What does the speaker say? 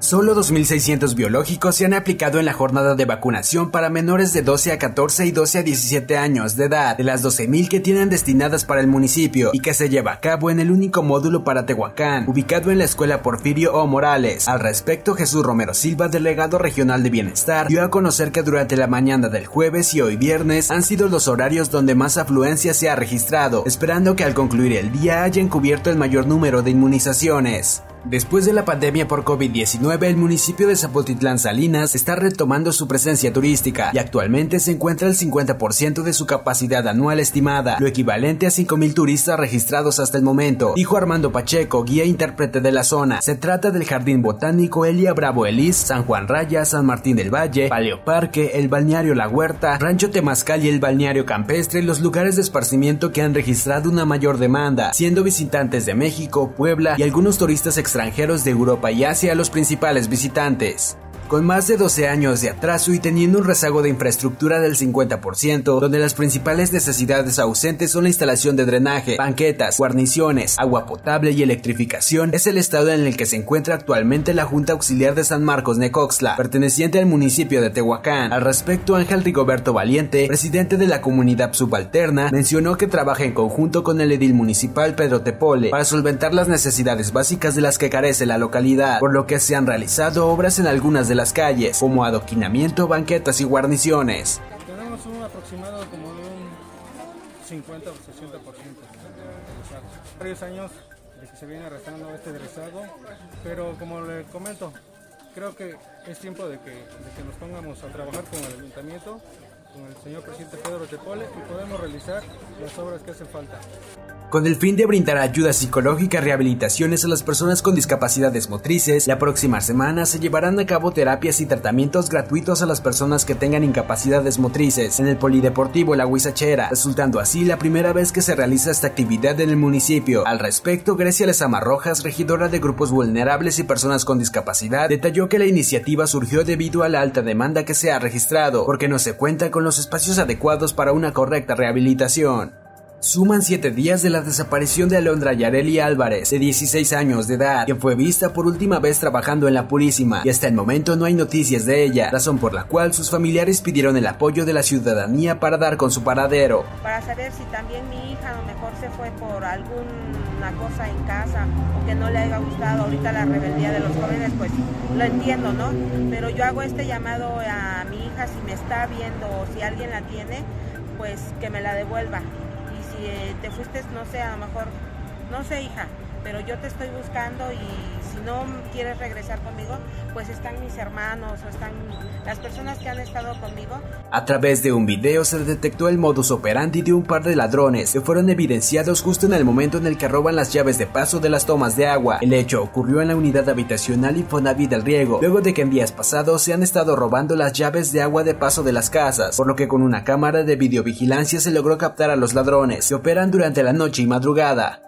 Solo 2.600 biológicos se han aplicado en la jornada de vacunación para menores de 12 a 14 y 12 a 17 años de edad, de las 12.000 que tienen destinadas para el municipio y que se lleva a cabo en el único módulo para Tehuacán, ubicado en la escuela Porfirio O. Morales. Al respecto, Jesús Romero Silva, delegado regional de Bienestar, dio a conocer que durante la mañana del jueves y hoy viernes han sido los horarios donde más afluencia se ha registrado, esperando que al concluir el día hayan cubierto el mayor número de inmunizaciones. Después de la pandemia por COVID-19, el municipio de Zapotitlán Salinas está retomando su presencia turística y actualmente se encuentra al 50% de su capacidad anual estimada, lo equivalente a 5.000 turistas registrados hasta el momento, dijo Armando Pacheco, guía e intérprete de la zona. Se trata del Jardín Botánico Elia Bravo Elis, San Juan Raya, San Martín del Valle, Paleo Parque, el Balneario La Huerta, Rancho Temazcal y el Balneario Campestre, los lugares de esparcimiento que han registrado una mayor demanda, siendo visitantes de México, Puebla y algunos turistas extranjeros de Europa y Asia los principales visitantes. Con más de 12 años de atraso y teniendo un rezago de infraestructura del 50%, donde las principales necesidades ausentes son la instalación de drenaje, banquetas, guarniciones, agua potable y electrificación, es el estado en el que se encuentra actualmente la Junta Auxiliar de San Marcos Necoxtla, perteneciente al municipio de Tehuacán. Al respecto, Ángel Rigoberto Valiente, presidente de la comunidad subalterna, mencionó que trabaja en conjunto con el edil municipal Pedro Tepole para solventar las necesidades básicas de las que carece la localidad, por lo que se han realizado obras en algunas de las calles, como adoquinamiento, banquetas y guarniciones. Tenemos un aproximado como de un 50 o 60% de Varios años de que se viene arrastrando este rezago, pero como le comento, creo que es tiempo de que, de que nos pongamos a trabajar con el ayuntamiento, con el señor presidente Pedro Tepole y podemos realizar las obras que hacen falta con el fin de brindar ayuda psicológica y rehabilitaciones a las personas con discapacidades motrices, la próxima semana se llevarán a cabo terapias y tratamientos gratuitos a las personas que tengan incapacidades motrices en el Polideportivo La Huizachera, resultando así la primera vez que se realiza esta actividad en el municipio. Al respecto, Grecia Lezama Rojas, regidora de grupos vulnerables y personas con discapacidad, detalló que la iniciativa surgió debido a la alta demanda que se ha registrado, porque no se cuenta con los espacios adecuados para una correcta rehabilitación. Suman siete días de la desaparición de Alondra Yareli Álvarez, de 16 años de edad, quien fue vista por última vez trabajando en la Purísima, y hasta el momento no hay noticias de ella, razón por la cual sus familiares pidieron el apoyo de la ciudadanía para dar con su paradero. Para saber si también mi hija a lo mejor se fue por alguna cosa en casa o que no le haya gustado ahorita la rebeldía de los jóvenes, pues lo entiendo, ¿no? Pero yo hago este llamado a mi hija si me está viendo o si alguien la tiene, pues que me la devuelva si eh, te fuiste, no sé, a lo mejor, no sé, hija, pero yo te estoy buscando y no quieres regresar conmigo, pues están mis hermanos o están las personas que han estado conmigo. A través de un video se detectó el modus operandi de un par de ladrones que fueron evidenciados justo en el momento en el que roban las llaves de paso de las tomas de agua. El hecho ocurrió en la unidad habitacional Infonavit del Riego, luego de que en días pasados se han estado robando las llaves de agua de paso de las casas, por lo que con una cámara de videovigilancia se logró captar a los ladrones, que operan durante la noche y madrugada.